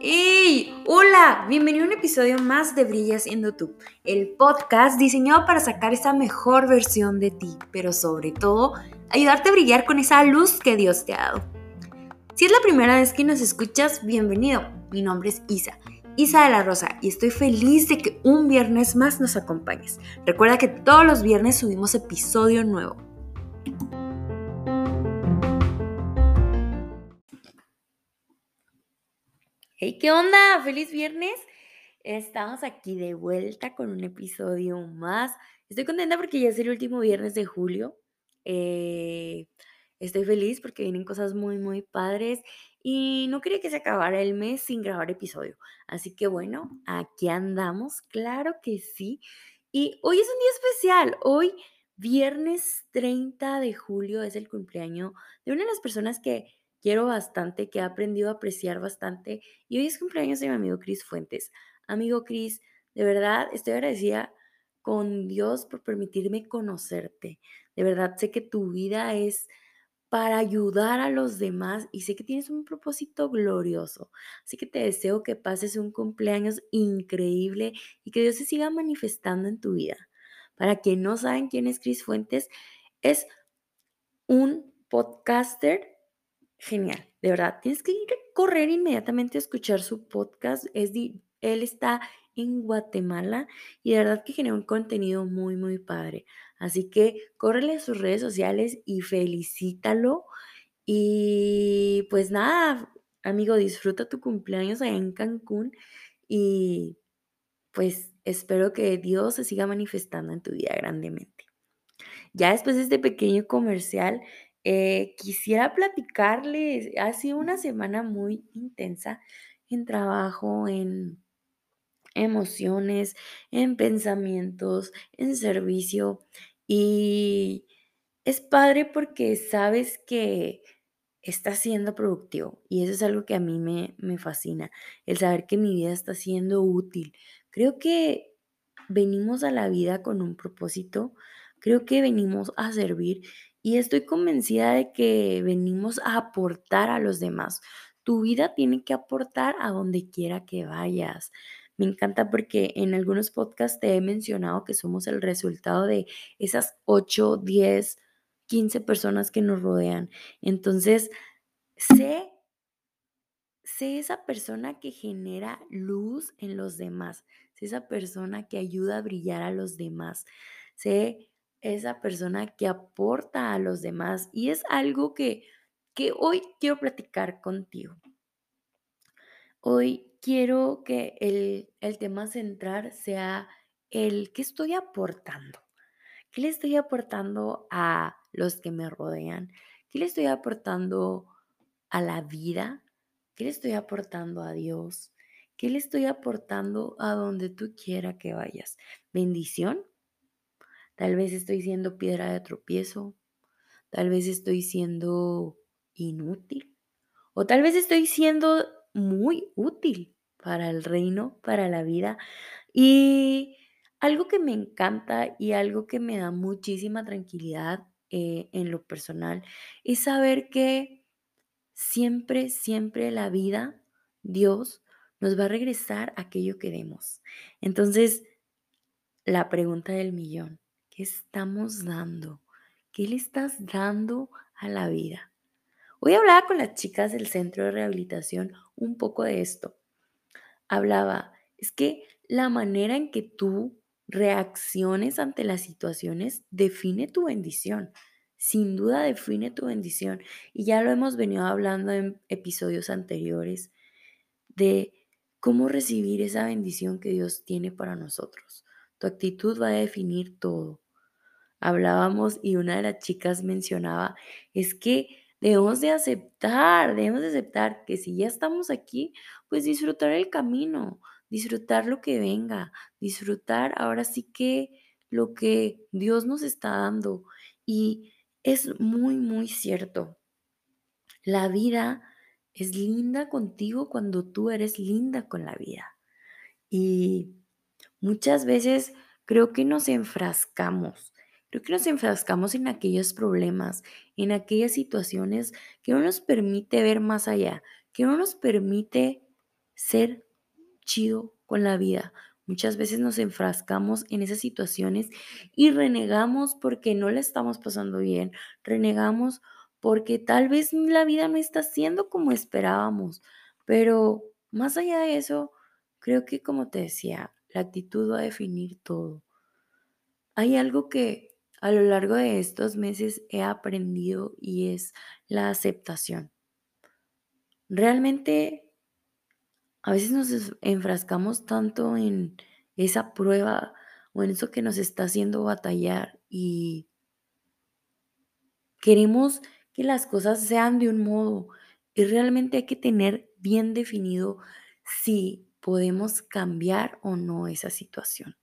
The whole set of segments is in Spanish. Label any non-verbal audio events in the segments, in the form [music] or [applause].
¡Hey! Hola, bienvenido a un episodio más de Brillas en YouTube, el podcast diseñado para sacar esa mejor versión de ti, pero sobre todo ayudarte a brillar con esa luz que Dios te ha dado. Si es la primera vez que nos escuchas, bienvenido. Mi nombre es Isa, Isa de la Rosa, y estoy feliz de que un viernes más nos acompañes. Recuerda que todos los viernes subimos episodio nuevo. Hey, ¿qué onda? ¡Feliz viernes! Estamos aquí de vuelta con un episodio más. Estoy contenta porque ya es el último viernes de julio. Eh, estoy feliz porque vienen cosas muy, muy padres y no quería que se acabara el mes sin grabar episodio. Así que bueno, aquí andamos, claro que sí. Y hoy es un día especial. Hoy, viernes 30 de julio, es el cumpleaños de una de las personas que quiero bastante, que he aprendido a apreciar bastante. Y hoy es cumpleaños de mi amigo Cris Fuentes. Amigo Cris, de verdad estoy agradecida con Dios por permitirme conocerte. De verdad sé que tu vida es para ayudar a los demás y sé que tienes un propósito glorioso. Así que te deseo que pases un cumpleaños increíble y que Dios se siga manifestando en tu vida. Para quien no saben quién es Cris Fuentes, es un podcaster genial, de verdad. Tienes que correr inmediatamente a escuchar su podcast. Es él está en Guatemala y de verdad que genera un contenido muy, muy padre. Así que córrele a sus redes sociales y felicítalo. Y pues nada, amigo, disfruta tu cumpleaños allá en Cancún y pues espero que Dios se siga manifestando en tu vida grandemente. Ya después de este pequeño comercial, eh, quisiera platicarles, ha sido una semana muy intensa en trabajo, en emociones, en pensamientos, en servicio y es padre porque sabes que estás siendo productivo y eso es algo que a mí me, me fascina, el saber que mi vida está siendo útil. Creo que venimos a la vida con un propósito, creo que venimos a servir y estoy convencida de que venimos a aportar a los demás. Tu vida tiene que aportar a donde quiera que vayas. Me encanta porque en algunos podcasts te he mencionado que somos el resultado de esas 8, 10, 15 personas que nos rodean. Entonces, sé, sé esa persona que genera luz en los demás. Sé esa persona que ayuda a brillar a los demás. Sé esa persona que aporta a los demás. Y es algo que, que hoy quiero platicar contigo. Hoy quiero que el, el tema central sea el qué estoy aportando. ¿Qué le estoy aportando a los que me rodean? ¿Qué le estoy aportando a la vida? ¿Qué le estoy aportando a Dios? ¿Qué le estoy aportando a donde tú quiera que vayas? ¿Bendición? Tal vez estoy siendo piedra de tropiezo. Tal vez estoy siendo inútil. O tal vez estoy siendo muy útil para el reino, para la vida. Y algo que me encanta y algo que me da muchísima tranquilidad eh, en lo personal es saber que siempre, siempre la vida, Dios, nos va a regresar aquello que demos. Entonces, la pregunta del millón, ¿qué estamos dando? ¿Qué le estás dando a la vida? Hoy hablaba con las chicas del centro de rehabilitación un poco de esto. Hablaba, es que la manera en que tú reacciones ante las situaciones define tu bendición. Sin duda define tu bendición. Y ya lo hemos venido hablando en episodios anteriores de cómo recibir esa bendición que Dios tiene para nosotros. Tu actitud va a definir todo. Hablábamos y una de las chicas mencionaba, es que Debemos de aceptar, debemos de aceptar que si ya estamos aquí, pues disfrutar el camino, disfrutar lo que venga, disfrutar ahora sí que lo que Dios nos está dando. Y es muy, muy cierto. La vida es linda contigo cuando tú eres linda con la vida. Y muchas veces creo que nos enfrascamos Creo que nos enfrascamos en aquellos problemas, en aquellas situaciones que no nos permite ver más allá, que no nos permite ser chido con la vida. Muchas veces nos enfrascamos en esas situaciones y renegamos porque no le estamos pasando bien, renegamos porque tal vez la vida no está siendo como esperábamos, pero más allá de eso, creo que como te decía, la actitud va a definir todo. Hay algo que a lo largo de estos meses he aprendido y es la aceptación. Realmente a veces nos enfrascamos tanto en esa prueba o en eso que nos está haciendo batallar y queremos que las cosas sean de un modo y realmente hay que tener bien definido si podemos cambiar o no esa situación.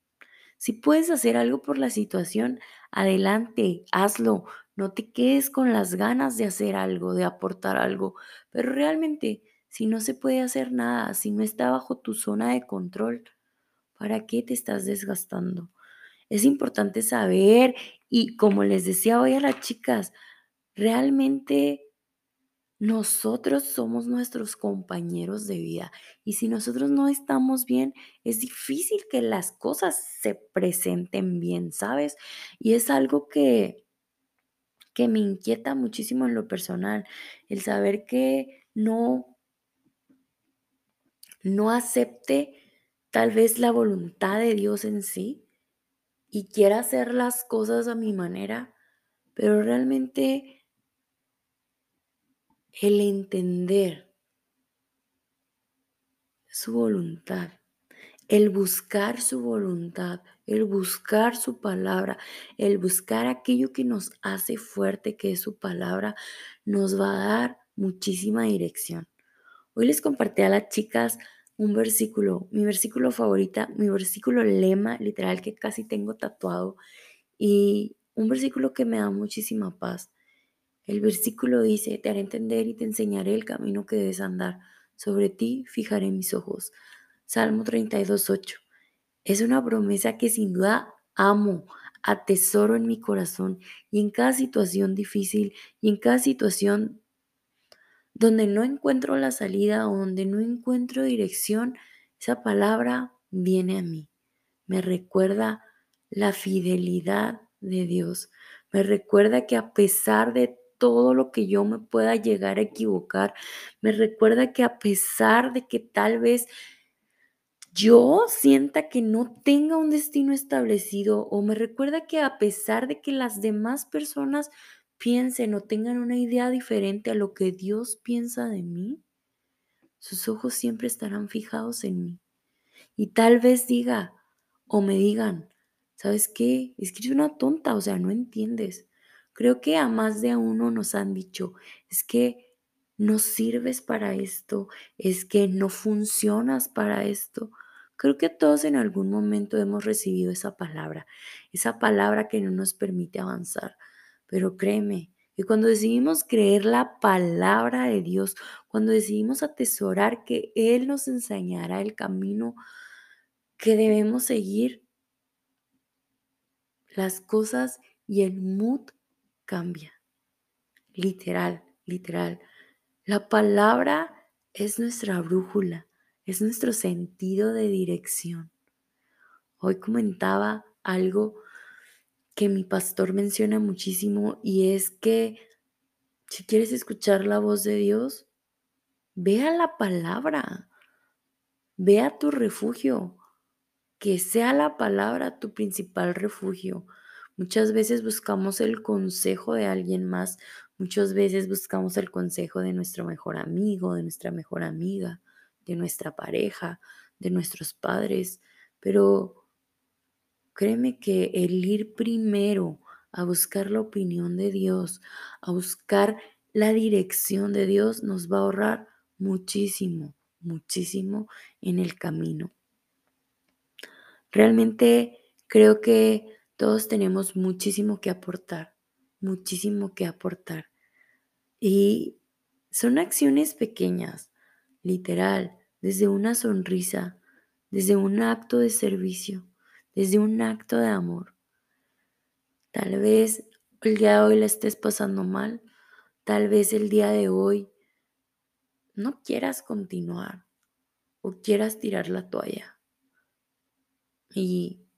Si puedes hacer algo por la situación, adelante, hazlo. No te quedes con las ganas de hacer algo, de aportar algo. Pero realmente, si no se puede hacer nada, si no está bajo tu zona de control, ¿para qué te estás desgastando? Es importante saber y como les decía hoy a las chicas, realmente nosotros somos nuestros compañeros de vida y si nosotros no estamos bien, es difícil que las cosas se presenten bien, ¿sabes? Y es algo que, que me inquieta muchísimo en lo personal, el saber que no, no acepte tal vez la voluntad de Dios en sí y quiera hacer las cosas a mi manera, pero realmente el entender su voluntad, el buscar su voluntad, el buscar su palabra, el buscar aquello que nos hace fuerte, que es su palabra, nos va a dar muchísima dirección. Hoy les compartí a las chicas un versículo, mi versículo favorita, mi versículo lema, literal que casi tengo tatuado, y un versículo que me da muchísima paz. El versículo dice, te haré entender y te enseñaré el camino que debes andar. Sobre ti fijaré mis ojos. Salmo 32.8. Es una promesa que sin duda amo, atesoro en mi corazón y en cada situación difícil y en cada situación donde no encuentro la salida o donde no encuentro dirección, esa palabra viene a mí. Me recuerda la fidelidad de Dios. Me recuerda que a pesar de todo lo que yo me pueda llegar a equivocar. Me recuerda que a pesar de que tal vez yo sienta que no tenga un destino establecido o me recuerda que a pesar de que las demás personas piensen o tengan una idea diferente a lo que Dios piensa de mí, sus ojos siempre estarán fijados en mí. Y tal vez diga o me digan, ¿sabes qué? Es que eres una tonta, o sea, no entiendes. Creo que a más de uno nos han dicho, es que no sirves para esto, es que no funcionas para esto. Creo que todos en algún momento hemos recibido esa palabra, esa palabra que no nos permite avanzar. Pero créeme, que cuando decidimos creer la palabra de Dios, cuando decidimos atesorar que Él nos enseñará el camino que debemos seguir, las cosas y el mood cambia. Literal, literal. La palabra es nuestra brújula, es nuestro sentido de dirección. Hoy comentaba algo que mi pastor menciona muchísimo y es que si quieres escuchar la voz de Dios, ve a la palabra, ve a tu refugio, que sea la palabra tu principal refugio. Muchas veces buscamos el consejo de alguien más, muchas veces buscamos el consejo de nuestro mejor amigo, de nuestra mejor amiga, de nuestra pareja, de nuestros padres, pero créeme que el ir primero a buscar la opinión de Dios, a buscar la dirección de Dios, nos va a ahorrar muchísimo, muchísimo en el camino. Realmente creo que todos tenemos muchísimo que aportar, muchísimo que aportar. Y son acciones pequeñas, literal, desde una sonrisa, desde un acto de servicio, desde un acto de amor. Tal vez el día de hoy la estés pasando mal. Tal vez el día de hoy no quieras continuar o quieras tirar la toalla. Y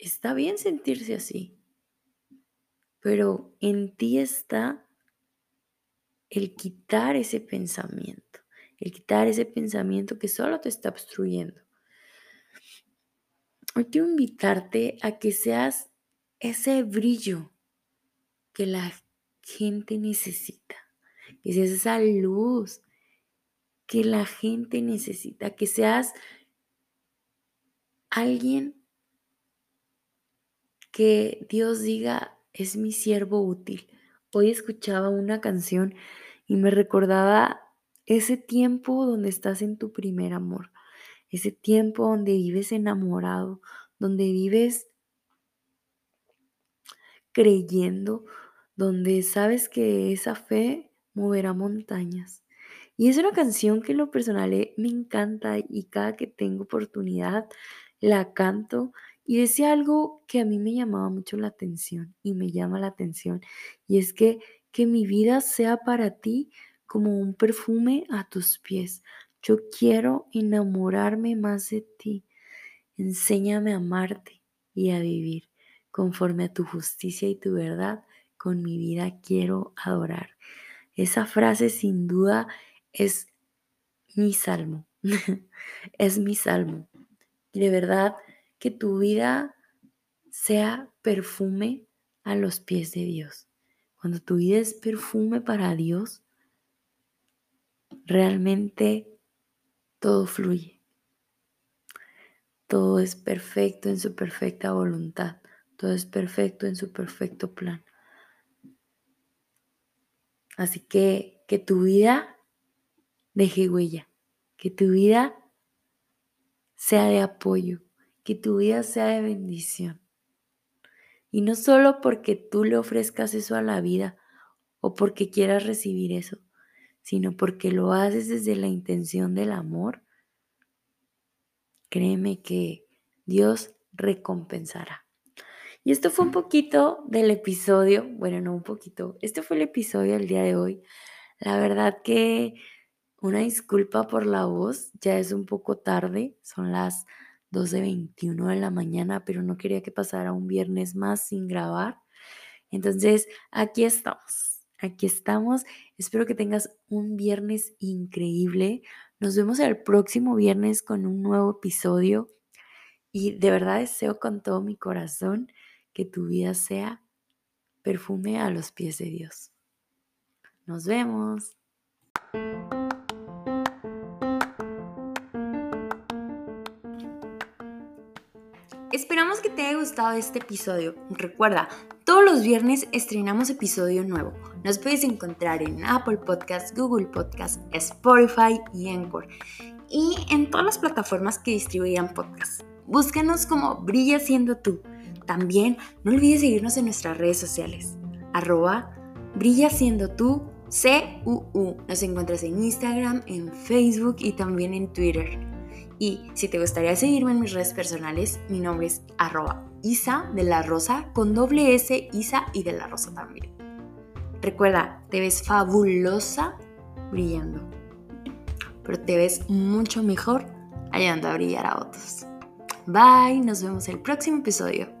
está bien sentirse así, pero en ti está el quitar ese pensamiento, el quitar ese pensamiento que solo te está obstruyendo. Hoy quiero invitarte a que seas ese brillo que la gente necesita, que seas esa luz que la gente necesita, que seas alguien que Dios diga es mi siervo útil. Hoy escuchaba una canción y me recordaba ese tiempo donde estás en tu primer amor, ese tiempo donde vives enamorado, donde vives creyendo, donde sabes que esa fe moverá montañas. Y es una canción que en lo personal eh, me encanta y cada que tengo oportunidad la canto y decía algo que a mí me llamaba mucho la atención y me llama la atención y es que que mi vida sea para ti como un perfume a tus pies. Yo quiero enamorarme más de ti. Enséñame a amarte y a vivir conforme a tu justicia y tu verdad. Con mi vida quiero adorar. Esa frase sin duda es mi salmo. [laughs] es mi salmo. De verdad que tu vida sea perfume a los pies de Dios. Cuando tu vida es perfume para Dios, realmente todo fluye. Todo es perfecto en su perfecta voluntad. Todo es perfecto en su perfecto plan. Así que que tu vida deje huella, que tu vida sea de apoyo, que tu vida sea de bendición. Y no solo porque tú le ofrezcas eso a la vida o porque quieras recibir eso, sino porque lo haces desde la intención del amor, créeme que Dios recompensará. Y esto fue un poquito del episodio, bueno, no un poquito, este fue el episodio del día de hoy. La verdad que una disculpa por la voz, ya es un poco tarde, son las 12.21 de la mañana, pero no quería que pasara un viernes más sin grabar. Entonces, aquí estamos, aquí estamos. Espero que tengas un viernes increíble. Nos vemos el próximo viernes con un nuevo episodio. Y de verdad deseo con todo mi corazón que tu vida sea perfume a los pies de Dios. Nos vemos. Esperamos que te haya gustado este episodio. Recuerda, todos los viernes estrenamos episodio nuevo. Nos puedes encontrar en Apple Podcasts, Google Podcasts, Spotify y Encore. Y en todas las plataformas que distribuyan podcasts. Búscanos como Brilla siendo tú. También no olvides seguirnos en nuestras redes sociales. Arroba Brilla siendo tú CUU. Nos encuentras en Instagram, en Facebook y también en Twitter. Y si te gustaría seguirme en mis redes personales, mi nombre es arroba Isa de la Rosa con doble S, Isa y de la Rosa también. Recuerda, te ves fabulosa brillando, pero te ves mucho mejor ayudando a brillar a otros. Bye, nos vemos el próximo episodio.